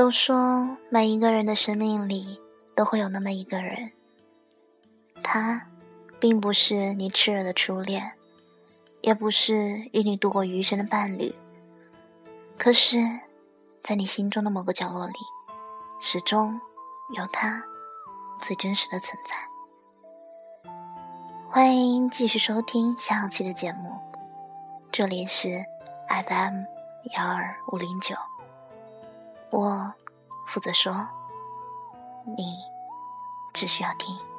都说每一个人的生命里都会有那么一个人，他并不是你炽热的初恋，也不是与你度过余生的伴侣，可是，在你心中的某个角落里，始终有他最真实的存在。欢迎继续收听下期的节目，这里是 FM 幺二五零九。我负责说，你只需要听。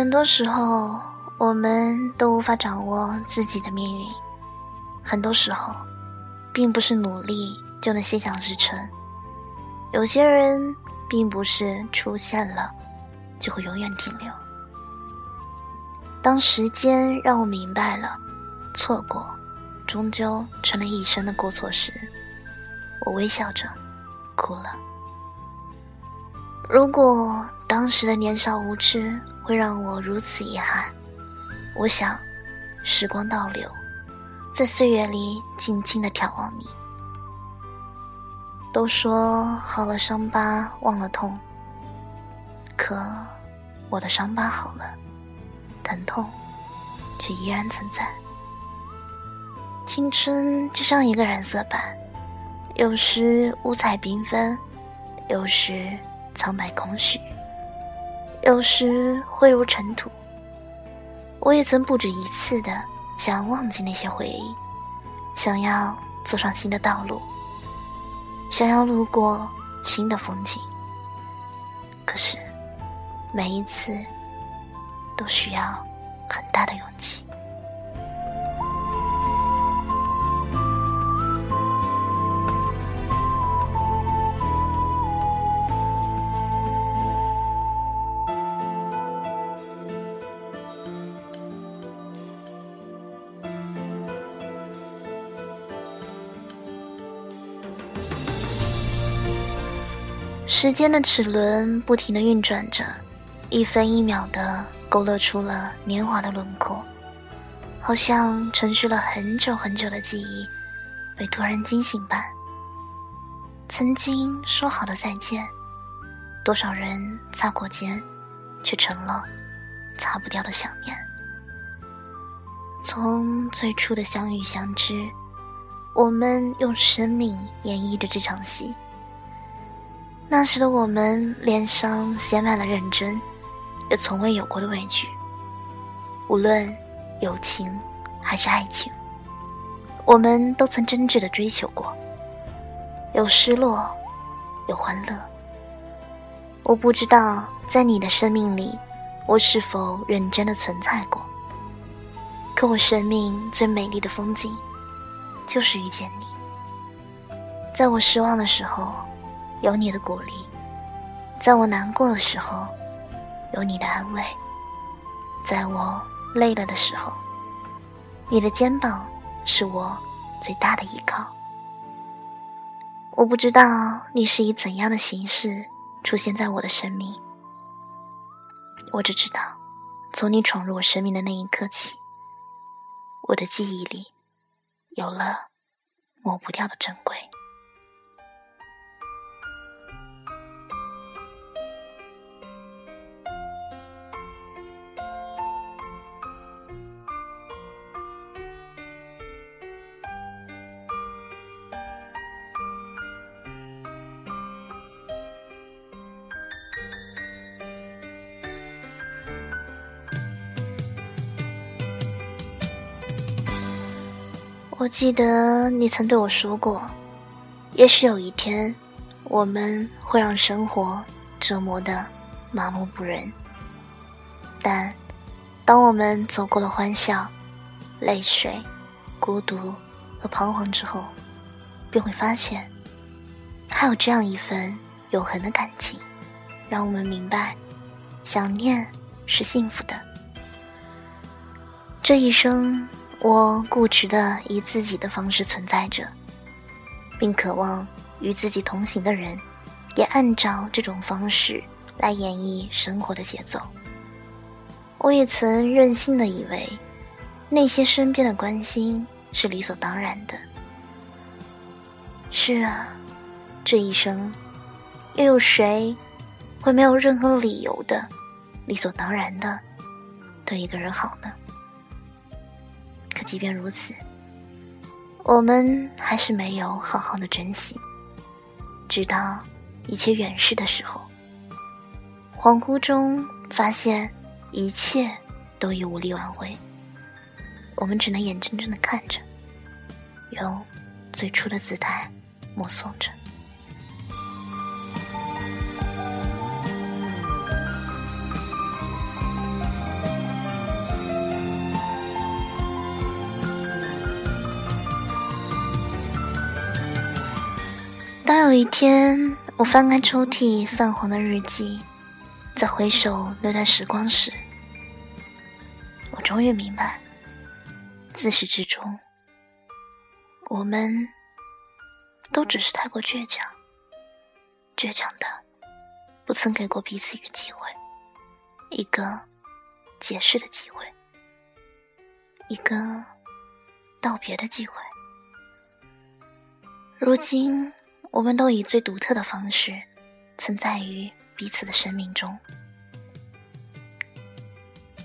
很多时候，我们都无法掌握自己的命运。很多时候，并不是努力就能心想事成。有些人，并不是出现了就会永远停留。当时间让我明白了，错过终究成了一生的过错时，我微笑着哭了。如果当时的年少无知，会让我如此遗憾。我想，时光倒流，在岁月里静静的眺望你。都说好了伤疤忘了痛，可我的伤疤好了，疼痛却依然存在。青春就像一个染色板，有时五彩缤纷，有时苍白空虚。有时会如尘土，我也曾不止一次的想要忘记那些回忆，想要走上新的道路，想要路过新的风景。可是，每一次都需要很大的勇气。时间的齿轮不停地运转着，一分一秒地勾勒出了年华的轮廓，好像沉睡了很久很久的记忆被突然惊醒般。曾经说好的再见，多少人擦过肩，却成了擦不掉的想念。从最初的相遇相知，我们用生命演绎着这场戏。那时的我们脸上写满了认真，也从未有过的畏惧。无论友情还是爱情，我们都曾真挚的追求过。有失落，有欢乐。我不知道在你的生命里，我是否认真的存在过。可我生命最美丽的风景，就是遇见你。在我失望的时候。有你的鼓励，在我难过的时候，有你的安慰；在我累了的时候，你的肩膀是我最大的依靠。我不知道你是以怎样的形式出现在我的生命，我只知道，从你闯入我生命的那一刻起，我的记忆里有了抹不掉的珍贵。我记得你曾对我说过，也许有一天，我们会让生活折磨的麻木不仁。但，当我们走过了欢笑、泪水、孤独和彷徨之后，便会发现，还有这样一份永恒的感情，让我们明白，想念是幸福的。这一生，我固执的以自己的方式存在着，并渴望与自己同行的人，也按照这种方式来演绎生活的节奏。我也曾任性的以为，那些身边的关心是理所当然的。是啊，这一生，又有谁会没有任何理由的、理所当然的对一个人好呢？即便如此，我们还是没有好好的珍惜，直到一切远逝的时候，恍惚中发现一切都已无力挽回，我们只能眼睁睁的看着，用最初的姿态。目送着。当有一天我翻开抽屉泛黄的日记，再回首那段时光时，我终于明白，自始至终，我们。都只是太过倔强，倔强的，不曾给过彼此一个机会，一个解释的机会，一个道别的机会。如今，我们都以最独特的方式存在于彼此的生命中，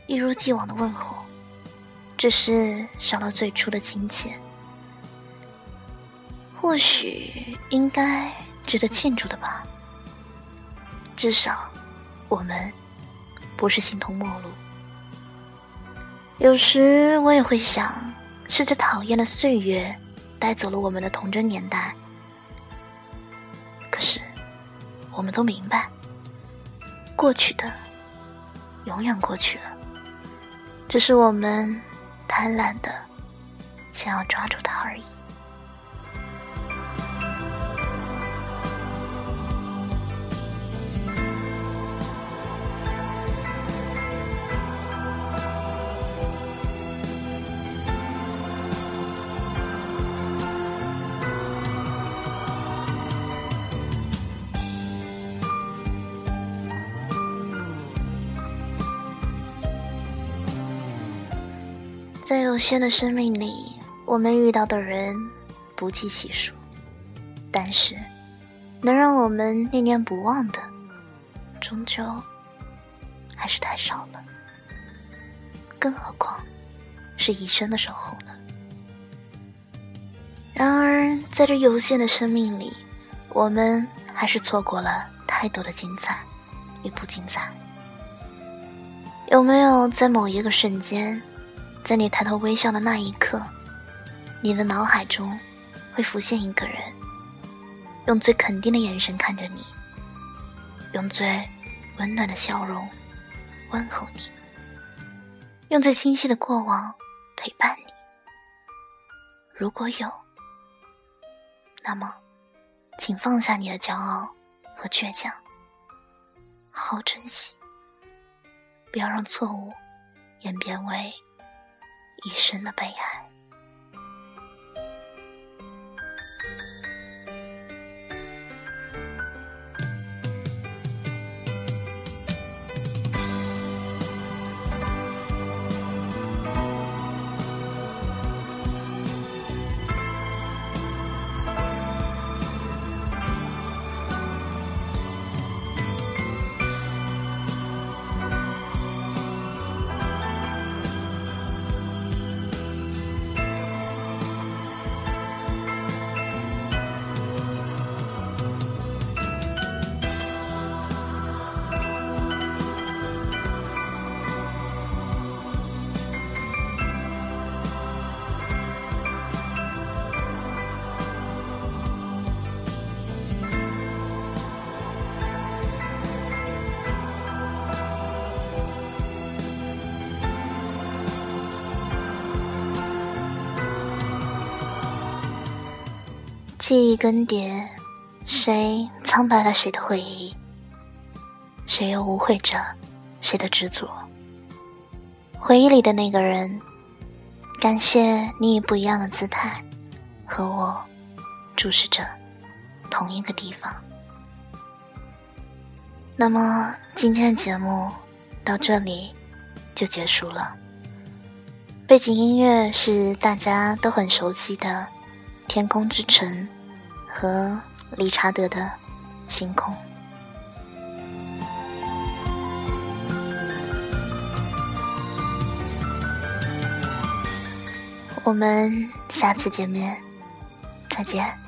一如既往的问候，只是少了最初的亲切。或许应该值得庆祝的吧。至少，我们不是形同陌路。有时我也会想，是这讨厌的岁月带走了我们的童真年代。可是，我们都明白，过去的永远过去了，只是我们贪婪的想要抓住它而已。在有限的生命里，我们遇到的人不计其数，但是能让我们念念不忘的，终究还是太少了。更何况是一生的守候呢？然而，在这有限的生命里，我们还是错过了太多的精彩与不精彩。有没有在某一个瞬间？在你抬头微笑的那一刻，你的脑海中会浮现一个人，用最肯定的眼神看着你，用最温暖的笑容问候你，用最清晰的过往陪伴你。如果有，那么，请放下你的骄傲和倔强，好好珍惜，不要让错误演变为。一生的悲哀。记忆更迭，谁苍白了谁的回忆？谁又无悔着谁的执着。回忆里的那个人，感谢你以不一样的姿态和我注视着同一个地方。那么今天的节目到这里就结束了。背景音乐是大家都很熟悉的《天空之城》和理查德的《星空》。我们下次见面，再见。